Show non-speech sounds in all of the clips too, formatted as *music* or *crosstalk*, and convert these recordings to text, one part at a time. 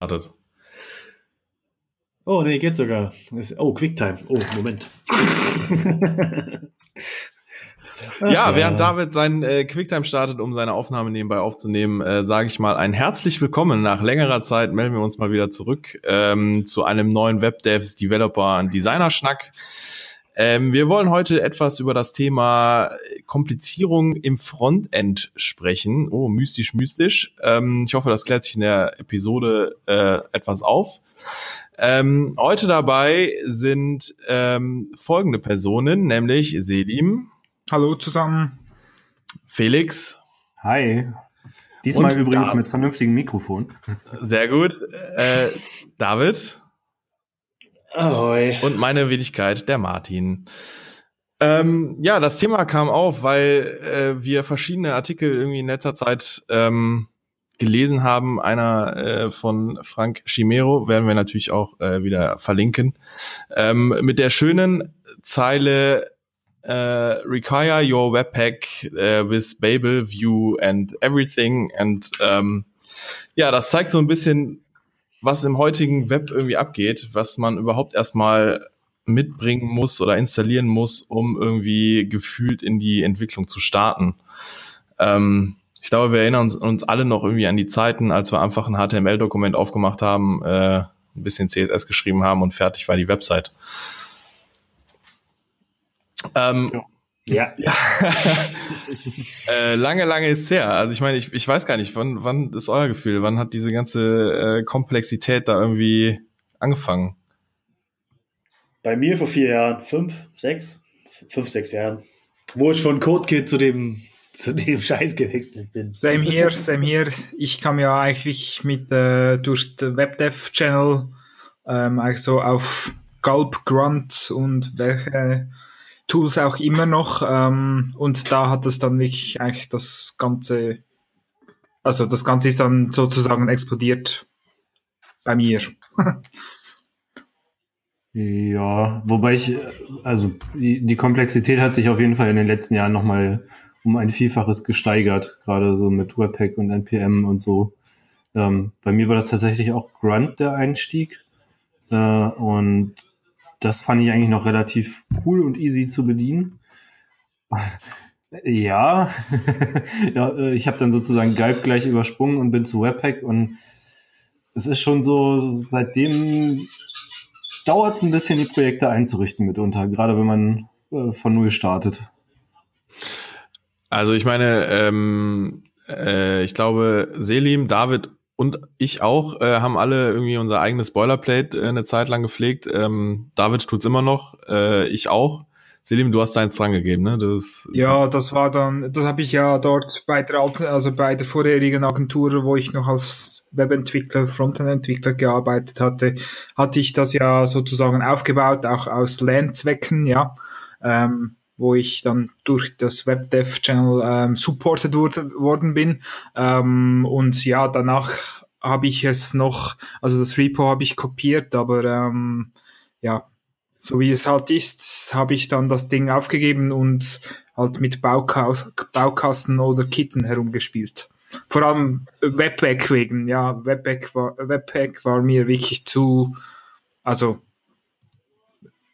Wartet. Oh, nee, geht sogar. Oh, Quicktime. Oh, Moment. *laughs* ja, während David seinen äh, Quicktime startet, um seine Aufnahme nebenbei aufzunehmen, äh, sage ich mal ein herzlich willkommen. Nach längerer Zeit melden wir uns mal wieder zurück ähm, zu einem neuen WebDevs Developer und Designer Schnack. Ähm, wir wollen heute etwas über das Thema Komplizierung im Frontend sprechen. Oh, mystisch, mystisch. Ähm, ich hoffe, das klärt sich in der Episode äh, etwas auf. Ähm, heute dabei sind ähm, folgende Personen, nämlich Selim. Hallo zusammen. Felix. Hi. Diesmal übrigens da mit vernünftigem Mikrofon. Sehr gut. Äh, David. Ahoi. Und meine Wenigkeit, der Martin. Ähm, ja, das Thema kam auf, weil äh, wir verschiedene Artikel irgendwie in letzter Zeit ähm, gelesen haben. Einer äh, von Frank Chimero werden wir natürlich auch äh, wieder verlinken. Ähm, mit der schönen Zeile äh, Require your Webpack äh, with Babel, View and everything. And ähm, ja, das zeigt so ein bisschen, was im heutigen Web irgendwie abgeht, was man überhaupt erstmal mitbringen muss oder installieren muss, um irgendwie gefühlt in die Entwicklung zu starten. Ähm, ich glaube, wir erinnern uns, uns, alle noch irgendwie an die Zeiten, als wir einfach ein HTML-Dokument aufgemacht haben, äh, ein bisschen CSS geschrieben haben und fertig war die Website. Ähm, ja. Ja. ja. *laughs* äh, lange, lange ist her. Also ich meine, ich, ich weiß gar nicht, wann, wann ist euer Gefühl? Wann hat diese ganze äh, Komplexität da irgendwie angefangen? Bei mir vor vier Jahren, fünf, sechs, fünf, sechs Jahren. Wo ich von CodeKit zu dem zu dem *laughs* Scheiß gewechselt bin. Same here, same here. Ich kam ja eigentlich mit äh, durch den WebDev Channel ähm, eigentlich so auf Gulp, Grunt und welche Tools auch immer noch. Ähm, und da hat es dann wirklich eigentlich das Ganze, also das Ganze ist dann sozusagen explodiert bei mir. *laughs* ja, wobei ich, also die, Komplexität hat sich auf jeden Fall in den letzten Jahren nochmal um ein Vielfaches gesteigert, gerade so mit Webpack und NPM und so. Ähm, bei mir war das tatsächlich auch Grunt der Einstieg. Äh, und das fand ich eigentlich noch relativ cool und easy zu bedienen. *laughs* ja, *laughs* ja äh, ich habe dann sozusagen Galb gleich übersprungen und bin zu Webpack und es ist schon so, seitdem dauert es ein bisschen, die Projekte einzurichten mitunter, gerade wenn man äh, von Null startet. Also ich meine, ähm, äh, ich glaube, Selim, David und ich auch äh, haben alle irgendwie unser eigenes Boilerplate äh, eine Zeit lang gepflegt. Ähm, David tut's immer noch, äh, ich auch. Selim, du hast deins dran gegeben, ne? Das, ja, das war dann, das habe ich ja dort bei der alten, also bei der vorherigen Agentur, wo ich noch als Webentwickler, Frontend-Entwickler gearbeitet hatte, hatte ich das ja sozusagen aufgebaut, auch aus Lernzwecken, ja. Ähm, wo ich dann durch das WebDev-Channel ähm, supported worden bin. Ähm, und ja, danach habe ich es noch, also das Repo habe ich kopiert, aber ähm, ja, so wie es halt ist, habe ich dann das Ding aufgegeben und halt mit Baukas Baukasten oder Kitten herumgespielt. Vor allem Webpack wegen, ja, Webpack war, Webpack war mir wirklich zu, also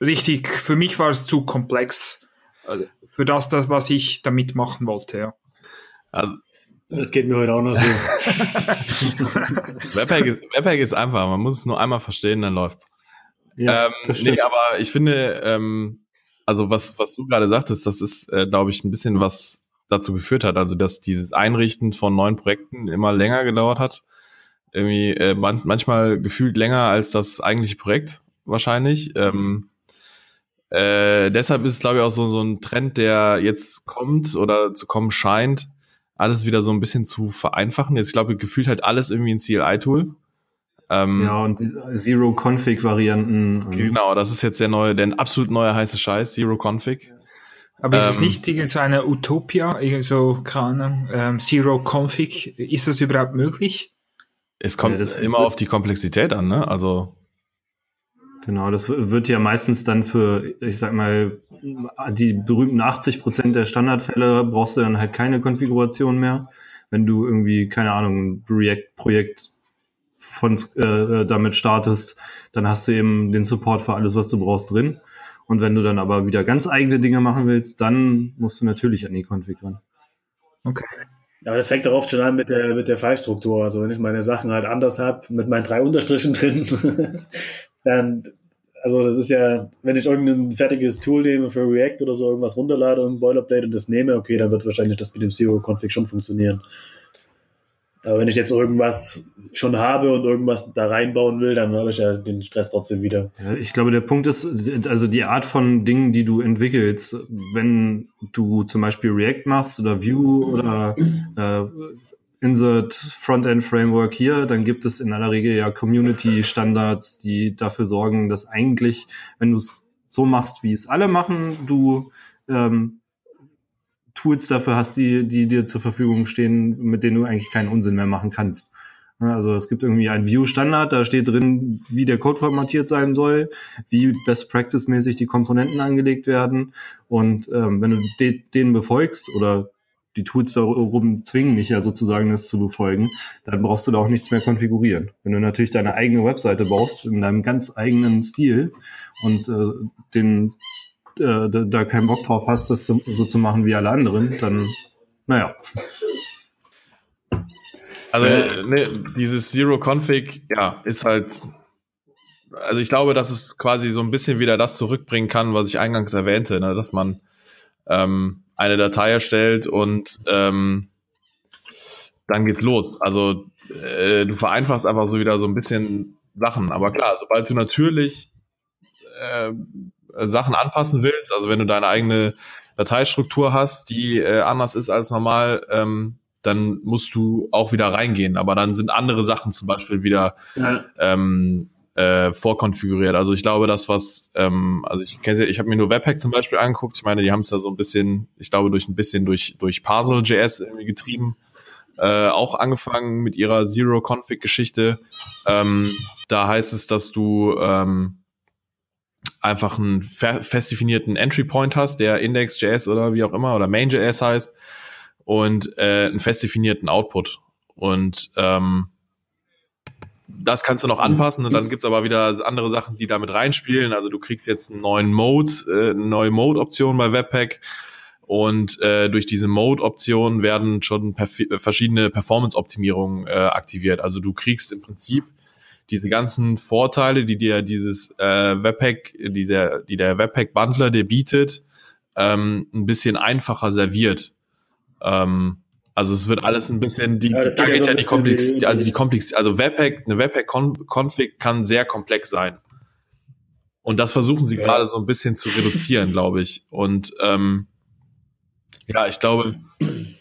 richtig, für mich war es zu komplex für das, das, was ich damit machen wollte, ja. Also, das geht mir heute auch noch so. *laughs* Webpack, ist, Webpack ist einfach, man muss es nur einmal verstehen, dann läuft's. Ja, ähm, nee, aber ich finde, ähm, also was, was du gerade sagtest, das ist, äh, glaube ich, ein bisschen was dazu geführt hat. Also, dass dieses Einrichten von neuen Projekten immer länger gedauert hat. Irgendwie äh, man, manchmal gefühlt länger als das eigentliche Projekt wahrscheinlich. Ähm, äh, deshalb ist es, glaube ich, auch so, so ein Trend, der jetzt kommt oder zu kommen scheint, alles wieder so ein bisschen zu vereinfachen. Jetzt, glaube ich, gefühlt halt alles irgendwie ein CLI-Tool. Ähm, ja, und Zero-Config-Varianten. Genau, das ist jetzt der neue, der absolut neue heiße Scheiß, Zero-Config. Aber ist es ähm, nicht irgendwie so eine Utopia, so, keine Ahnung, ähm, Zero-Config? Ist das überhaupt möglich? Es kommt ja, immer auf die Komplexität an, ne? Also Genau, das wird ja meistens dann für, ich sag mal, die berühmten 80 Prozent der Standardfälle brauchst du dann halt keine Konfiguration mehr. Wenn du irgendwie, keine Ahnung, ein React-Projekt von äh, damit startest, dann hast du eben den Support für alles, was du brauchst drin. Und wenn du dann aber wieder ganz eigene Dinge machen willst, dann musst du natürlich an die Config ran. Okay. Aber das fängt doch oft schon an mit der, mit der Fallstruktur. Also wenn ich meine Sachen halt anders habe, mit meinen drei Unterstrichen drin, *laughs* dann, also das ist ja, wenn ich irgendein fertiges Tool nehme für React oder so, irgendwas runterlade, und Boilerplate und das nehme, okay, dann wird wahrscheinlich das mit dem Zero-Config schon funktionieren. Aber wenn ich jetzt irgendwas schon habe und irgendwas da reinbauen will, dann habe ich ja den Stress trotzdem wieder. Ja, ich glaube, der Punkt ist, also die Art von Dingen, die du entwickelst, wenn du zum Beispiel React machst oder Vue oder äh, Insert Frontend Framework hier, dann gibt es in aller Regel ja Community Standards, die dafür sorgen, dass eigentlich, wenn du es so machst, wie es alle machen, du ähm, Tools dafür hast, die, die dir zur Verfügung stehen, mit denen du eigentlich keinen Unsinn mehr machen kannst. Also es gibt irgendwie ein View-Standard, da steht drin, wie der Code formatiert sein soll, wie Best Practice-mäßig die Komponenten angelegt werden. Und ähm, wenn du de den befolgst oder die Tools darum zwingen dich ja sozusagen, das zu befolgen, dann brauchst du da auch nichts mehr konfigurieren. Wenn du natürlich deine eigene Webseite baust, in deinem ganz eigenen Stil und äh, den äh, da, keinen Bock drauf hast, das zu, so zu machen wie alle anderen, dann, naja. Also ne, dieses Zero Config, ja, ist halt. Also ich glaube, dass es quasi so ein bisschen wieder das zurückbringen kann, was ich eingangs erwähnte, ne, dass man ähm, eine Datei erstellt und ähm, dann geht's los. Also äh, du vereinfachst einfach so wieder so ein bisschen Sachen. Aber klar, sobald du natürlich äh, Sachen anpassen willst, also wenn du deine eigene Dateistruktur hast, die äh, anders ist als normal, ähm, dann musst du auch wieder reingehen. Aber dann sind andere Sachen zum Beispiel wieder ja. ähm, äh, vorkonfiguriert. Also ich glaube, das was, ähm, also ich kenne, ich habe mir nur Webpack zum Beispiel angeguckt. Ich meine, die haben es ja so ein bisschen, ich glaube, durch ein bisschen durch durch Parcel.js irgendwie getrieben. Äh, auch angefangen mit ihrer Zero-Config-Geschichte. Ähm, da heißt es, dass du ähm, einfach einen fest definierten Entry Point hast, der Index.js oder wie auch immer oder Main.js heißt und äh, einen fest definierten Output. Und ähm, das kannst du noch anpassen und dann gibt's aber wieder andere Sachen, die damit reinspielen. Also du kriegst jetzt einen neuen Mode, äh, eine neue Mode-Option bei Webpack und äh, durch diese Mode-Option werden schon perf verschiedene Performance-Optimierungen äh, aktiviert. Also du kriegst im Prinzip diese ganzen Vorteile, die dir dieses äh, Webpack, die der, die der Webpack-Bundler dir bietet, ähm, ein bisschen einfacher serviert. Ähm, also es wird alles ein bisschen, die, ja, da geht ja, so die Komplex, die, also die Komplex, also Webpack, eine Webpack-Config kann sehr komplex sein. Und das versuchen sie ja. gerade so ein bisschen zu reduzieren, *laughs* glaube ich. Und ähm, ja, ich glaube,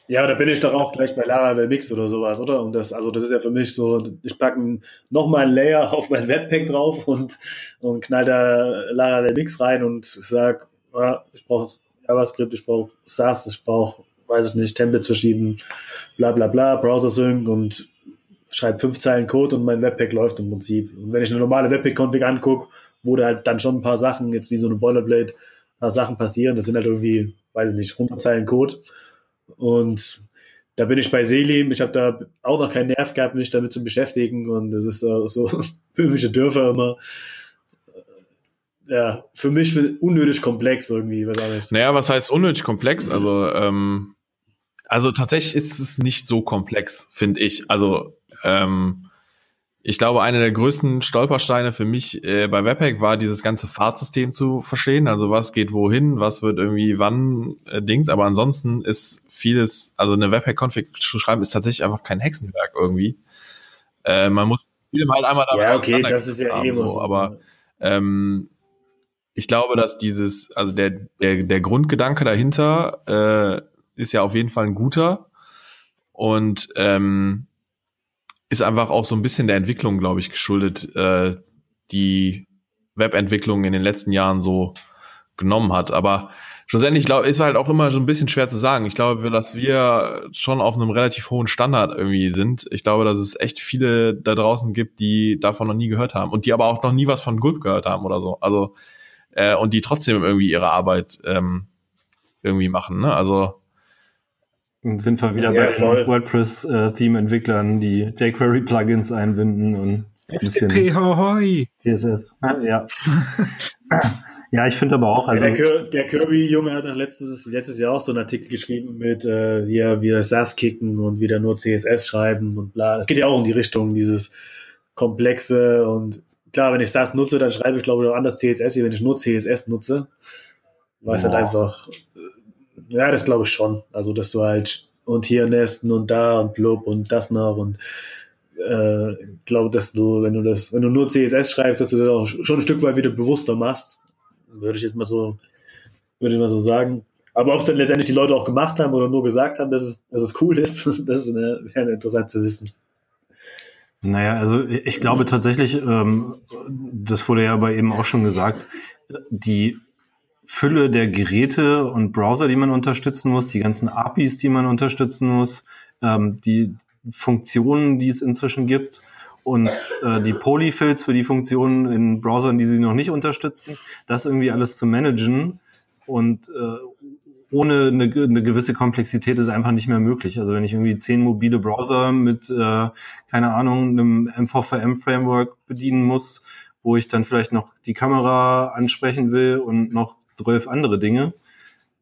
ja, da bin ich doch auch gleich bei Laravel Mix oder sowas, oder? Und das, also das ist ja für mich so, ich packe nochmal ein Layer *laughs* auf mein Webpack drauf und, und knall da Laravel Mix rein und sag, ja, ich brauche JavaScript, ich brauche SAS, ich brauche, weiß ich nicht, Templates verschieben, bla bla bla, Browser Sync und schreibe fünf Zeilen Code und mein Webpack läuft im Prinzip. Und wenn ich eine normale Webpack-Config angucke, wo da halt dann schon ein paar Sachen, jetzt wie so eine Boilerplate, ein paar Sachen passieren, das sind halt irgendwie, weiß ich nicht, 100 Zeilen Code und da bin ich bei Selim. Ich habe da auch noch keinen Nerv gehabt, mich damit zu beschäftigen. Und das ist uh, *laughs* so böhmische Dörfer immer. Ja, für mich unnötig komplex irgendwie. Was. Naja, was heißt unnötig komplex? Also, ähm, also tatsächlich ist es nicht so komplex, finde ich. Also, ähm, ich glaube, einer der größten Stolpersteine für mich äh, bei Webpack war dieses ganze Fahrtsystem zu verstehen. Also was geht wohin, was wird irgendwie wann äh, Dings. Aber ansonsten ist vieles, also eine Webpack-Config zu schreiben, ist tatsächlich einfach kein Hexenwerk irgendwie. Äh, man muss vielem halt einmal damit Ja, okay, das ist ja eh so, Aber ähm, ich glaube, dass dieses, also der, der, der Grundgedanke dahinter äh, ist ja auf jeden Fall ein guter. Und ähm, ist einfach auch so ein bisschen der Entwicklung, glaube ich, geschuldet, äh, die Webentwicklung in den letzten Jahren so genommen hat. Aber schlussendlich glaube ist halt auch immer so ein bisschen schwer zu sagen. Ich glaube, dass wir schon auf einem relativ hohen Standard irgendwie sind. Ich glaube, dass es echt viele da draußen gibt, die davon noch nie gehört haben und die aber auch noch nie was von Gulp gehört haben oder so. Also äh, und die trotzdem irgendwie ihre Arbeit ähm, irgendwie machen. Ne? Also Und sind wir wieder Ja, bei den WordPress-Theme-Entwicklern, die jQuery-Plugins einbinden und ein bisschen. CSS. Ja, ja ich finde aber auch, also der, Kir der Kirby-Junge hat doch letztes, letztes Jahr auch so einen Artikel geschrieben mit äh, hier wieder SAS kicken und wieder nur CSS schreiben und bla. Es geht ja auch in die Richtung, dieses komplexe und klar, wenn ich SAS nutze, dann schreibe ich glaube ich auch anders CSS, wie wenn ich nur CSS nutze. Weil es halt einfach, ja, das glaube ich schon. Also, dass du halt und hier nesten und da und blub und das noch und äh, glaube, dass du, wenn du das, wenn du nur CSS schreibst, dass du das auch schon ein Stück weit wieder bewusster machst. Würde ich jetzt mal so, würde ich mal so sagen. Aber ob es dann letztendlich die Leute auch gemacht haben oder nur gesagt haben, dass es, dass es cool ist, *laughs* das ist eine, wäre interessant zu wissen. Naja, also ich glaube tatsächlich, ähm, das wurde ja aber eben auch schon gesagt, die Fülle der Geräte und Browser, die man unterstützen muss, die ganzen APIs, die man unterstützen muss, ähm, die Funktionen, die es inzwischen gibt und äh, die Polyfills für die Funktionen in Browsern, die sie noch nicht unterstützen, das irgendwie alles zu managen und äh, ohne eine, eine gewisse Komplexität ist einfach nicht mehr möglich. Also wenn ich irgendwie zehn mobile Browser mit, äh, keine Ahnung, einem MVVM-Framework bedienen muss, wo ich dann vielleicht noch die Kamera ansprechen will und noch zwölf andere Dinge,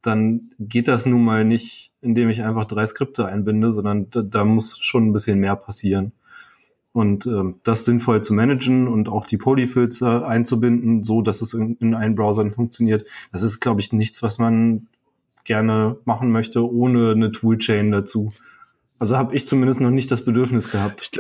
dann geht das nun mal nicht, indem ich einfach drei Skripte einbinde, sondern da, da muss schon ein bisschen mehr passieren. Und ähm, das sinnvoll zu managen und auch die Polyfills einzubinden, so dass es in, in allen Browsern funktioniert, das ist, glaube ich, nichts, was man gerne machen möchte, ohne eine Toolchain dazu. Also habe ich zumindest noch nicht das Bedürfnis gehabt.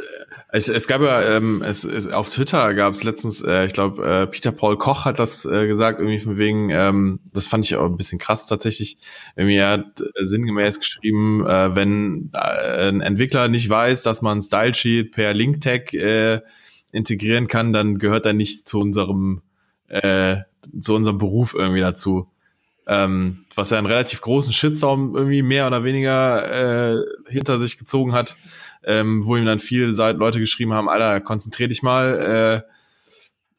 Es, es gab ja, ähm, es, es, auf Twitter gab es letztens, äh, ich glaube, äh, Peter Paul Koch hat das äh, gesagt, irgendwie von wegen, ähm, das fand ich auch ein bisschen krass tatsächlich. Irgendwie hat äh, sinngemäß geschrieben, äh, wenn äh, ein Entwickler nicht weiß, dass man Style Sheet per Link Tag äh, integrieren kann, dann gehört er nicht zu unserem äh, zu unserem Beruf irgendwie dazu. Ähm, was ja einen relativ großen Shitstorm irgendwie mehr oder weniger äh, hinter sich gezogen hat ähm, wo ihm dann viele Leute geschrieben haben, Alter, konzentrier dich mal,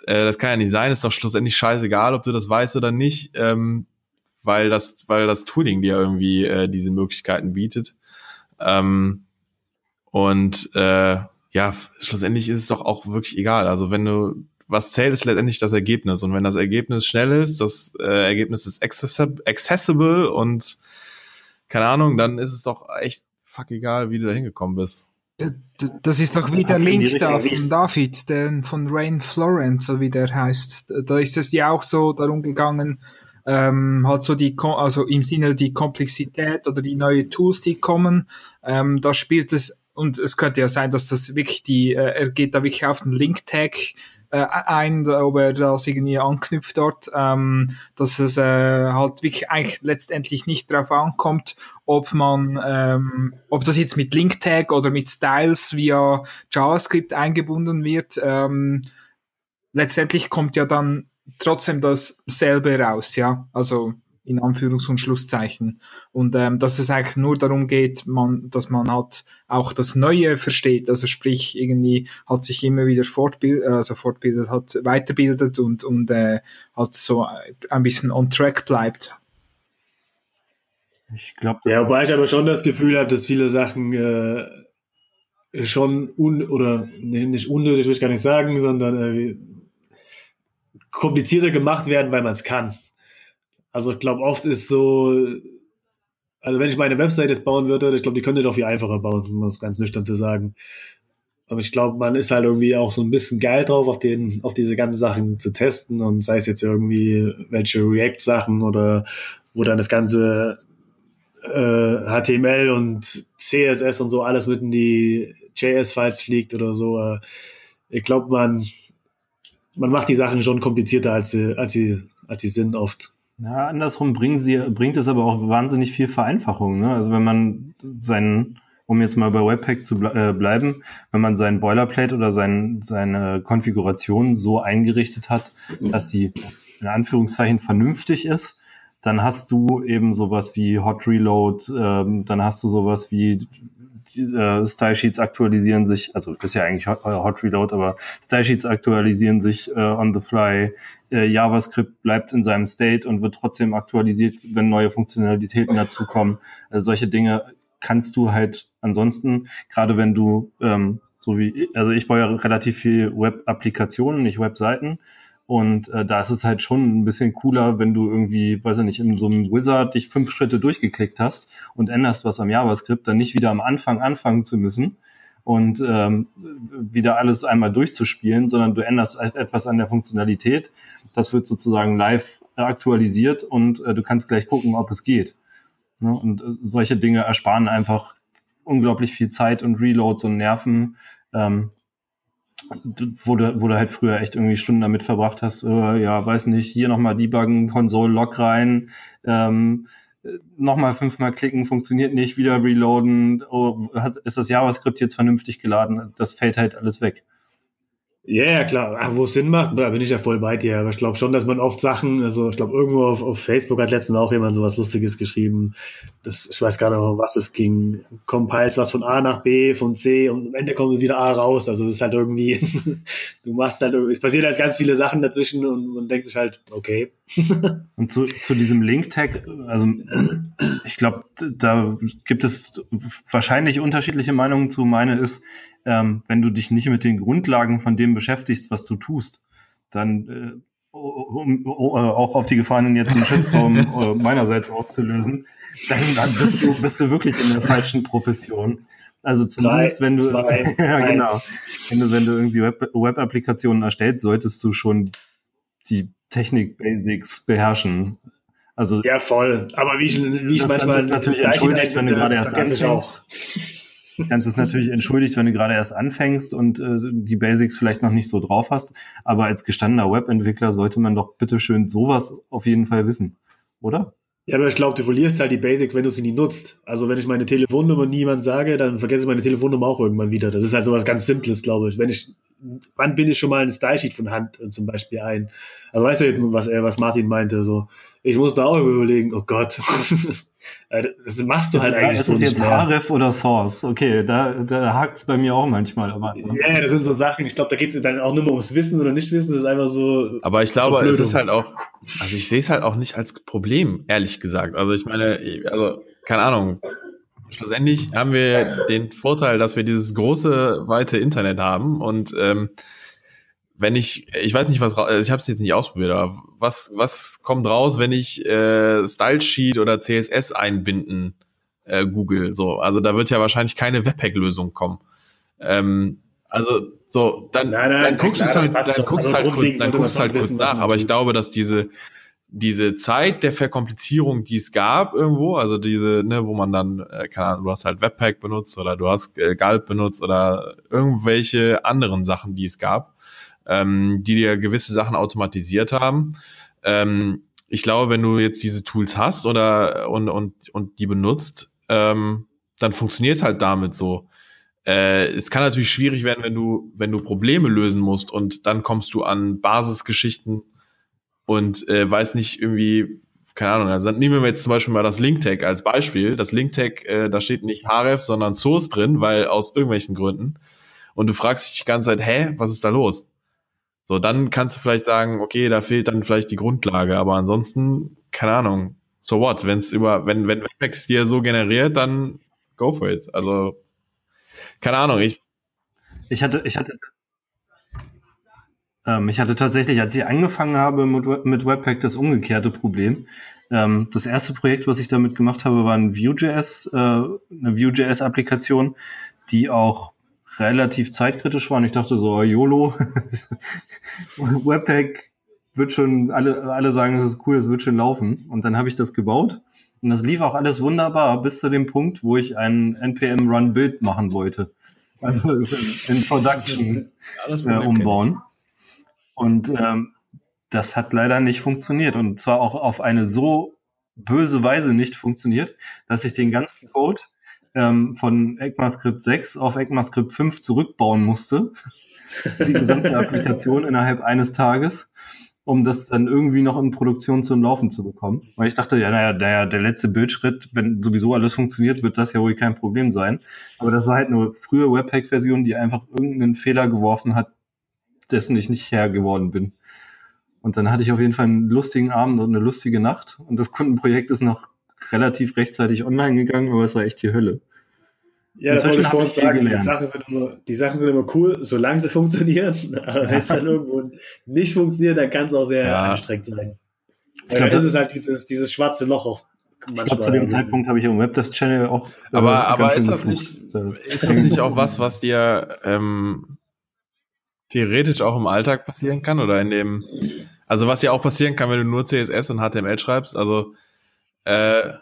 äh, äh, das kann ja nicht sein, ist doch schlussendlich scheißegal, ob du das weißt oder nicht, ähm, weil das, weil das Tooling dir irgendwie äh, diese Möglichkeiten bietet. Ähm, und äh, ja, schlussendlich ist es doch auch wirklich egal. Also wenn du, was zählt, ist letztendlich das Ergebnis. Und wenn das Ergebnis schnell ist, das äh, Ergebnis ist accessib- accessible und keine Ahnung, dann ist es doch echt fuck egal, wie du da hingekommen bist. Das ist doch wie der Link da von. David, der von Rain Florence, so wie der heißt. Da ist es ja auch so darum gegangen, ähm, halt so die, also im Sinne die Komplexität oder die neue Tools, die kommen, ähm, da spielt es, und es könnte ja sein, dass das wirklich die, äh, er geht da wirklich auf den Link-Tag äh, ein, ob er das irgendwie anknüpft dort, ähm, dass es äh, halt wirklich eigentlich letztendlich nicht darauf ankommt, ob man, ähm, ob das jetzt mit Link-Tag oder mit Styles via JavaScript eingebunden wird, ähm, letztendlich kommt ja dann trotzdem dasselbe raus, ja, also in Anführungs- und Schlusszeichen. Und ähm, dass es eigentlich nur darum geht, man, dass man halt auch das Neue versteht, also sprich irgendwie hat sich immer wieder fortbildet, also fortbildet, hat weiterbildet und, und äh, halt so ein bisschen on track bleibt. Ich glaube, Ja, wobei ich aber schon das Gefühl habe, dass viele Sachen äh, schon un oder nicht, nicht unnötig, will ich gar nicht sagen, sondern äh, komplizierter gemacht werden, weil man es kann. Also ich glaube, oft ist so, also wenn ich meine Website jetzt bauen würde, ich glaube, die könnte doch viel einfacher bauen, um es ganz nüchtern zu sagen. Aber ich glaube, man ist halt irgendwie auch so ein bisschen geil drauf, auf den, auf diese ganzen Sachen zu testen und sei es jetzt irgendwie welche React-Sachen oder wo dann das ganze äh, HTML und CSS und so alles mit in die JS-Files fliegt oder so. Äh, ich glaube, man, man macht die Sachen schon komplizierter, als sie, als sie, als sie sind oft. Ja, andersrum sie, bringt es aber auch wahnsinnig viel Vereinfachung. Ne? Also wenn man seinen, um jetzt mal bei Webpack zu ble äh, bleiben, wenn man seinen Boilerplate oder sein, seine Konfiguration so eingerichtet hat, dass sie in Anführungszeichen vernünftig ist, dann hast du eben sowas wie Hot Reload, ähm, dann hast du sowas wie äh, Style Sheets aktualisieren sich, also das ist ja eigentlich Hot, Hot Reload, aber Style Sheets aktualisieren sich äh, on the fly. Äh, JavaScript bleibt in seinem State und wird trotzdem aktualisiert, wenn neue Funktionalitäten dazukommen. Äh, solche Dinge kannst du halt ansonsten, gerade wenn du, ähm, so wie, also ich baue ja relativ viel Web-Applikationen, nicht Webseiten. Und äh, da ist es halt schon ein bisschen cooler, wenn du irgendwie, weiß ich nicht, in so einem Wizard dich fünf Schritte durchgeklickt hast und änderst was am JavaScript, dann nicht wieder am Anfang anfangen zu müssen und ähm, wieder alles einmal durchzuspielen, sondern du änderst etwas an der Funktionalität. Das wird sozusagen live aktualisiert und äh, du kannst gleich gucken, ob es geht. Ne? Und äh, solche Dinge ersparen einfach unglaublich viel Zeit und Reloads und Nerven, ähm, wo, du, wo du halt früher echt irgendwie Stunden damit verbracht hast, äh, ja, weiß nicht, hier nochmal debuggen, Console-Log rein, ähm, nochmal fünfmal klicken, funktioniert nicht, wieder reloaden, oh, hat, ist das JavaScript jetzt vernünftig geladen, das fällt halt alles weg. Ja, ja, klar. Ach, wo es Sinn macht, da bin ich ja voll bei dir. Aber ich glaube schon, dass man oft Sachen, also ich glaube, irgendwo auf, auf Facebook hat letztens auch jemand sowas Lustiges geschrieben. Das, ich weiß gar nicht, um was es ging. Compiles was von A nach B, von C und am Ende kommt wieder A raus. Also es ist halt irgendwie, *laughs* du machst halt, es passiert halt ganz viele Sachen dazwischen und man denkt sich halt, okay. *laughs* und zu, zu diesem Link-Tag, also ich glaube, da gibt es wahrscheinlich unterschiedliche Meinungen zu. Meine ist, ähm, wenn du dich nicht mit den Grundlagen von dem beschäftigst, was du tust, dann äh, um, um, auch auf die Gefahren jetzt einen Shitstorm *laughs* äh, meinerseits auszulösen, dann, dann bist du bist du wirklich in der falschen Profession. Also zumindest Drei, wenn du zwei, *laughs* ja, genau, wenn du wenn du irgendwie Web-Applikationen erstellst, solltest du schon die Technik-Basics beherrschen. Also ja voll. Aber wie ich, wie ich manchmal ist natürlich entschuldigt, wenn du gerade erst anfängst. Das Ganze ist natürlich entschuldigt, wenn du gerade erst anfängst und äh, die Basics vielleicht noch nicht so drauf hast. Aber als gestandener Webentwickler sollte man doch bitteschön sowas auf jeden Fall wissen, oder? Ja, aber ich glaube, du verlierst halt die Basics, wenn du sie nie nutzt. Also wenn ich meine Telefonnummer niemand sage, dann vergesse ich meine Telefonnummer auch irgendwann wieder. Das ist halt sowas ganz Simples, glaube ich. Wenn ich, wann bin ich schon mal ein Style-Sheet von Hand äh, zum Beispiel ein? Also weißt du jetzt, was, was Martin meinte, so. Ich muss da auch überlegen, oh Gott. *laughs* Äh, das machst du halt eigentlich so. Ist das jetzt Aref oder Source? Okay, da, da hakt es bei mir auch manchmal. Aber ja, das sind so Sachen. Ich glaube, da geht es dann auch nur mal ums Wissen oder nicht Wissen. Das ist einfach so. Aber ich glaube, es ist halt auch, also ich sehe es halt auch nicht als Problem, ehrlich gesagt. Also ich meine, also keine Ahnung. Schlussendlich haben wir den Vorteil, dass wir dieses große, weite Internet haben und ähm, wenn ich, ich weiß nicht, was, ich habe es jetzt nicht ausprobiert, aber was, was kommt raus, wenn ich äh, Style Sheet oder CSS einbinden äh, Google? So, also da wird ja wahrscheinlich keine Webpack-Lösung kommen. Ähm, also so, dann, nein, nein, dann guckst du halt, dann guckst halt kurz, dann guckst halt kurz nach. Aber ich glaube, dass diese diese Zeit der Verkomplizierung, die es gab irgendwo, also diese, ne, wo man dann, äh, keine Ahnung, du hast halt Webpack benutzt oder du hast äh, Gulp benutzt oder irgendwelche anderen Sachen, die es gab, ähm, die dir gewisse Sachen automatisiert haben. Ähm, ich glaube, wenn du jetzt diese Tools hast oder und, und, und die benutzt, ähm, dann funktioniert halt damit so. Äh, es kann natürlich schwierig werden, wenn du, wenn du Probleme lösen musst und dann kommst du an Basisgeschichten und äh, weiß nicht irgendwie, keine Ahnung, also nehmen wir jetzt zum Beispiel mal das Link-Tag als Beispiel. Das Link-Tag, äh, da steht nicht href, sondern Source drin, weil aus irgendwelchen Gründen. Und du fragst dich die ganze Zeit, hä, was ist da los? So, dann kannst du vielleicht sagen, okay, da fehlt dann vielleicht die Grundlage, aber ansonsten, keine Ahnung, so what? Wenn's über, wenn, wenn Webex dir so generiert, dann go for it. Also, keine Ahnung, ich. Ich hatte, ich hatte, ähm, ich hatte tatsächlich, als ich angefangen habe mit, mit Webpack, das umgekehrte Problem. Ähm, das erste Projekt, was ich damit gemacht habe, war ein Vue.js, äh, eine Vue.js-Applikation, die auch relativ zeitkritisch waren. Ich dachte so, YOLO, *laughs* Webpack wird schon, alle, alle sagen, es ist cool, es wird schon laufen. Und dann habe ich das gebaut. Und das lief auch alles wunderbar bis zu dem Punkt, wo ich ein NPM Run Build machen wollte. Also in, in Production äh, umbauen. Und ähm, das hat leider nicht funktioniert. Und zwar auch auf eine so böse Weise nicht funktioniert, dass ich den ganzen Code ähm, von ECMAScript 6 auf ECMAScript 5 zurückbauen musste. Die gesamte *laughs* Applikation innerhalb eines Tages, um das dann irgendwie noch in Produktion zum Laufen zu bekommen. Weil ich dachte, ja, naja, naja, der letzte Bildschritt, wenn sowieso alles funktioniert, wird das ja wohl kein Problem sein. Aber das war halt eine frühe Webpack-Version, die einfach irgendeinen Fehler geworfen hat, dessen ich nicht Herr geworden bin. Und dann hatte ich auf jeden Fall einen lustigen Abend und eine lustige Nacht. Und das Kundenprojekt ist noch relativ rechtzeitig online gegangen, aber es war echt die Hölle. Ja, das wollte ich vorhin sagen. Die Sachen, sind immer, die Sachen sind immer cool, solange sie *laughs* funktionieren. Aber wenn es dann irgendwo nicht funktioniert, dann kann es auch sehr ja. anstrengend sein. Ich glaub, das ist halt dieses, dieses schwarze Loch auch ich glaube, zu dem Zeitpunkt habe ich im Webdesk-Channel auch. Äh, aber, äh, aber ist, das nicht, ist das nicht auch was, was dir ähm, theoretisch auch im Alltag passieren kann? Oder in dem, also was ja auch passieren kann, wenn du nur CSS und HTML schreibst, also äh,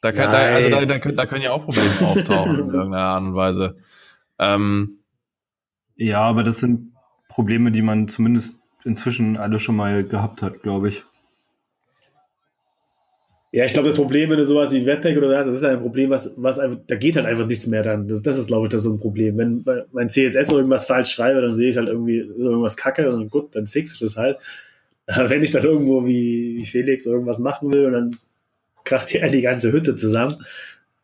da, kann, da, also da, da, da, können ja auch Probleme *laughs* auftauchen in irgendeiner Art und Weise. Ähm, ja, aber das sind Probleme, die man zumindest inzwischen alle schon mal gehabt hat, glaube ich. Ja, ich glaube, das Problem, wenn du sowas wie Webpack oder was, das ist ein Problem, was, was einfach, da geht halt einfach nichts mehr dann. Das, das ist, glaube ich, das so ein Problem. Wenn mein CSS irgendwas falsch schreibe, dann sehe ich halt irgendwie so irgendwas kacke und gut, dann fixe ich das halt. Aber wenn ich dann irgendwo wie, wie Felix irgendwas machen will und dann kracht hier die ganze Hütte zusammen,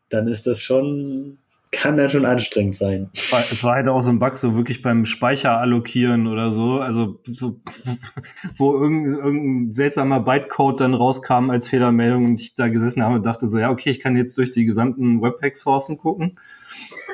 dann ist das schon kann dann schon anstrengend sein. Es war halt auch so ein Bug, so wirklich beim Speicher allokieren oder so, also so, *laughs* wo irgendein, irgendein seltsamer Bytecode dann rauskam als Fehlermeldung und ich da gesessen habe und dachte so, ja, okay, ich kann jetzt durch die gesamten Webpack-Sourcen gucken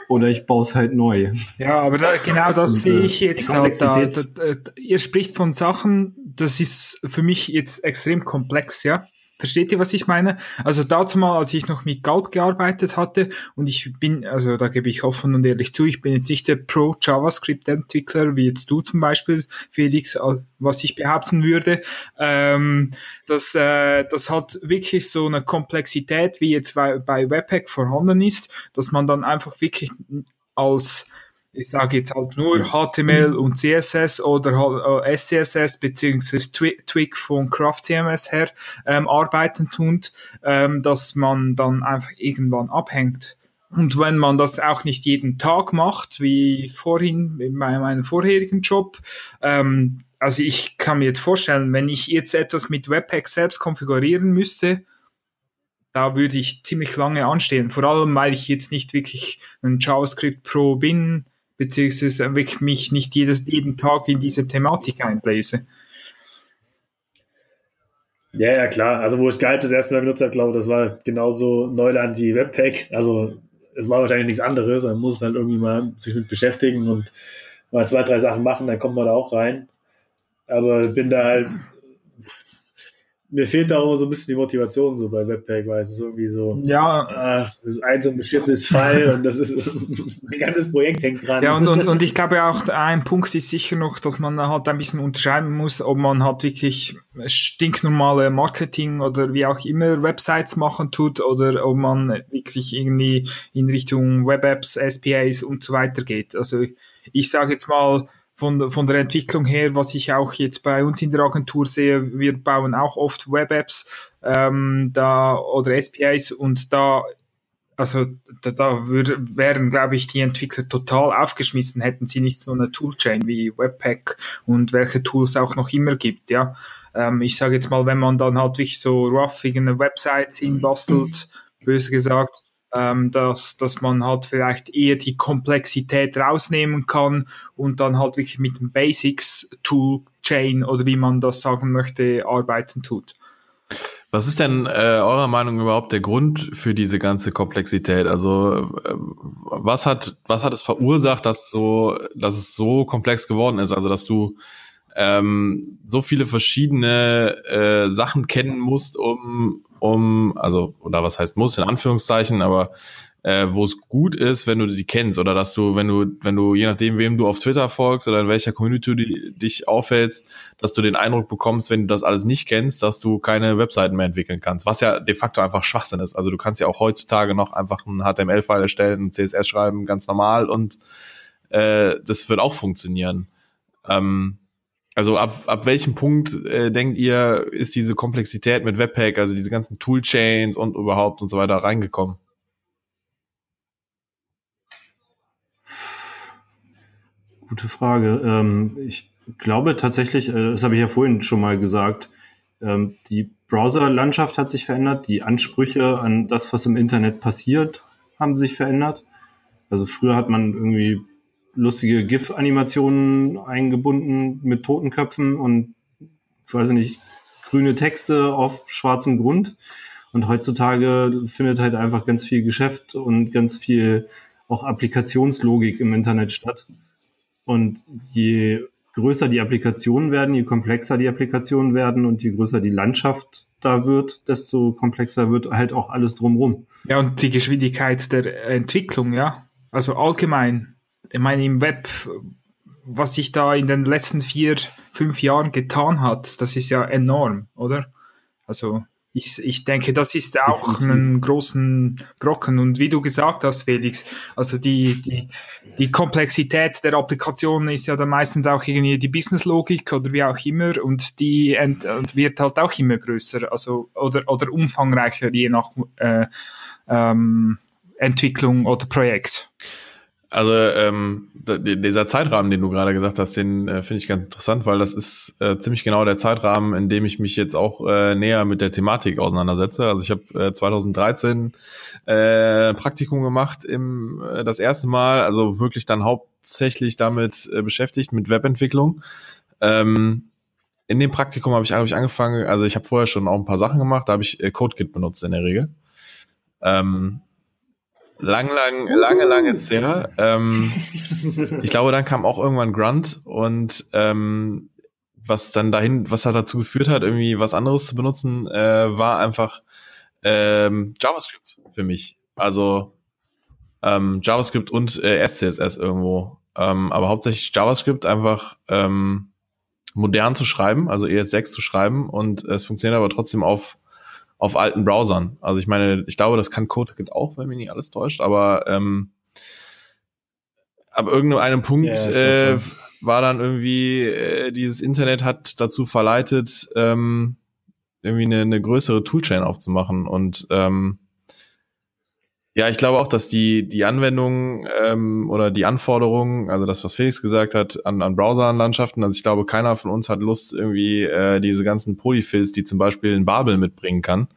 oder ich baue es halt neu. Ja, aber da, genau das und, sehe ich jetzt halt da, da, da, Ihr spricht von Sachen, das ist für mich jetzt extrem komplex, ja. Versteht ihr, was ich meine? Also dazu mal, als ich noch mit Galb gearbeitet hatte und ich bin, also da gebe ich offen und ehrlich zu, ich bin jetzt nicht der Pro-JavaScript-Entwickler, wie jetzt du zum Beispiel, Felix, was ich behaupten würde. Ähm, das, äh, das hat wirklich so eine Komplexität, wie jetzt bei, bei Webpack vorhanden ist, dass man dann einfach wirklich als ich sage jetzt halt nur HTML und CSS oder äh, SCSS beziehungsweise Twig von Craft CMS her ähm, arbeiten tut, ähm, dass man dann einfach irgendwann abhängt. Und wenn man das auch nicht jeden Tag macht, wie vorhin in meinem vorherigen Job, ähm, also ich kann mir jetzt vorstellen, wenn ich jetzt etwas mit Webpack selbst konfigurieren müsste, da würde ich ziemlich lange anstehen. Vor allem, weil ich jetzt nicht wirklich ein JavaScript Pro bin, beziehungsweise wirklich mich nicht jedes, jeden Tag in diese Thematik einlese. Ja, ja, klar. Also, wo ich Skype das erste Mal benutzt habe, glaube ich, das war genauso Neuland wie Webpack. Also, es war wahrscheinlich nichts anderes. Man muss halt irgendwie mal sich mit beschäftigen und mal zwei, drei Sachen machen, dann kommt man da auch rein. Aber bin da halt mir fehlt da auch so ein bisschen die Motivation so bei Webpack, weil es ist irgendwie so, ja, ach, das ist ein so ein beschissenes Fall und das ist *laughs* ein ganzes Projekt hängt dran. Ja, und, und, *laughs* und ich glaube auch, ein Punkt ist sicher noch, dass man halt ein bisschen unterscheiden muss, ob man halt wirklich stinknormale Marketing oder wie auch immer Websites machen tut oder ob man wirklich irgendwie in Richtung Web-Apps, SPAs und so weiter geht. Also ich sage jetzt mal, von, von der Entwicklung her, was ich auch jetzt bei uns in der Agentur sehe, wir bauen auch oft Web-Apps ähm, da, oder SPIs und da also da, da würde, wären, glaube ich, die Entwickler total aufgeschmissen, hätten sie nicht so eine Toolchain wie Webpack und welche Tools auch noch immer gibt, ja. Ähm, ich sage jetzt mal, wenn man dann halt wirklich so rough eine Website hinbastelt, böse gesagt, ähm, dass, dass man halt vielleicht eher die Komplexität rausnehmen kann und dann halt wirklich mit dem Basics Tool Chain oder wie man das sagen möchte, arbeiten tut. Was ist denn äh, eurer Meinung überhaupt der Grund für diese ganze Komplexität? Also äh, was hat was hat es verursacht, dass so dass es so komplex geworden ist? Also dass du ähm, so viele verschiedene äh, Sachen kennen musst, um um, also, oder was heißt muss, in Anführungszeichen, aber äh, wo es gut ist, wenn du sie kennst oder dass du, wenn du, wenn du, je nachdem, wem du auf Twitter folgst oder in welcher Community du dich aufhältst, dass du den Eindruck bekommst, wenn du das alles nicht kennst, dass du keine Webseiten mehr entwickeln kannst, was ja de facto einfach Schwachsinn ist. Also du kannst ja auch heutzutage noch einfach einen HTML-File erstellen, einen CSS schreiben, ganz normal und äh, das wird auch funktionieren. Ähm, also ab, ab welchem Punkt äh, denkt ihr, ist diese Komplexität mit Webpack, also diese ganzen Toolchains und überhaupt und so weiter reingekommen? Gute Frage. Ähm, ich glaube tatsächlich, äh, das habe ich ja vorhin schon mal gesagt, ähm, die Browserlandschaft hat sich verändert, die Ansprüche an das, was im Internet passiert, haben sich verändert. Also früher hat man irgendwie lustige GIF-Animationen eingebunden mit Totenköpfen und, ich weiß nicht, grüne Texte auf schwarzem Grund. Und heutzutage findet halt einfach ganz viel Geschäft und ganz viel auch Applikationslogik im Internet statt. Und je größer die Applikationen werden, je komplexer die Applikationen werden und je größer die Landschaft da wird, desto komplexer wird halt auch alles drumherum. Ja, und die Geschwindigkeit der Entwicklung, ja. Also allgemein. Ich meine, im Web, was sich da in den letzten vier, fünf Jahren getan hat, das ist ja enorm, oder? Also ich, ich denke, das ist auch ein großen Brocken. Und wie du gesagt hast, Felix, also die, die, die Komplexität der Applikation ist ja dann meistens auch irgendwie die Businesslogik oder wie auch immer und die ent, und wird halt auch immer größer, also oder, oder umfangreicher, je nach äh, ähm, Entwicklung oder Projekt. Also ähm, dieser Zeitrahmen, den du gerade gesagt hast, den äh, finde ich ganz interessant, weil das ist äh, ziemlich genau der Zeitrahmen, in dem ich mich jetzt auch äh, näher mit der Thematik auseinandersetze. Also ich habe äh, 2013 äh, Praktikum gemacht, im äh, das erste Mal, also wirklich dann hauptsächlich damit äh, beschäftigt mit Webentwicklung. Ähm, in dem Praktikum habe ich, hab ich angefangen, also ich habe vorher schon auch ein paar Sachen gemacht, da habe ich äh, CodeKit benutzt in der Regel. Ähm, Lang, lang, lange, lange her. Ähm, ich glaube, dann kam auch irgendwann Grunt und ähm, was dann dahin, was halt dazu geführt hat, irgendwie was anderes zu benutzen, äh, war einfach ähm, JavaScript für mich. Also ähm, JavaScript und äh, SCSS irgendwo. Ähm, aber hauptsächlich JavaScript einfach ähm, modern zu schreiben, also ES6 zu schreiben und es funktioniert aber trotzdem auf auf alten Browsern. Also ich meine, ich glaube, das kann CodeKit auch, wenn mich nicht alles täuscht, aber ähm, ab irgendeinem Punkt ja, äh, war dann irgendwie, äh, dieses Internet hat dazu verleitet, ähm, irgendwie eine, eine größere Toolchain aufzumachen. Und ähm, ja, ich glaube auch, dass die, die Anwendungen ähm, oder die Anforderungen, also das, was Felix gesagt hat, an, an Browserlandschaften, also ich glaube, keiner von uns hat Lust, irgendwie äh, diese ganzen Polyfills, die zum Beispiel ein Babel mitbringen kann,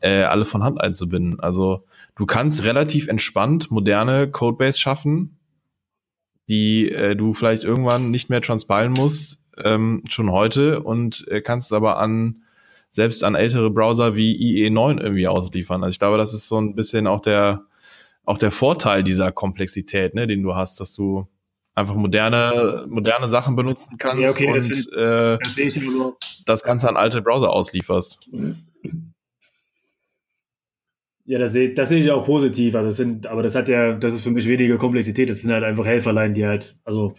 äh, alle von Hand einzubinden. Also du kannst relativ entspannt moderne Codebase schaffen, die äh, du vielleicht irgendwann nicht mehr transpilen musst, ähm, schon heute, und äh, kannst aber an selbst an ältere Browser wie IE9 irgendwie ausliefern. Also ich glaube, das ist so ein bisschen auch der, auch der Vorteil dieser Komplexität, ne, den du hast, dass du einfach moderne, moderne Sachen benutzen kannst ja, okay, und das, ist, äh, das, das Ganze an alte Browser auslieferst. Ja, das sehe das seh ich auch positiv. Also das sind, aber das hat ja, das ist für mich weniger Komplexität. Das sind halt einfach Helferlein, die halt, also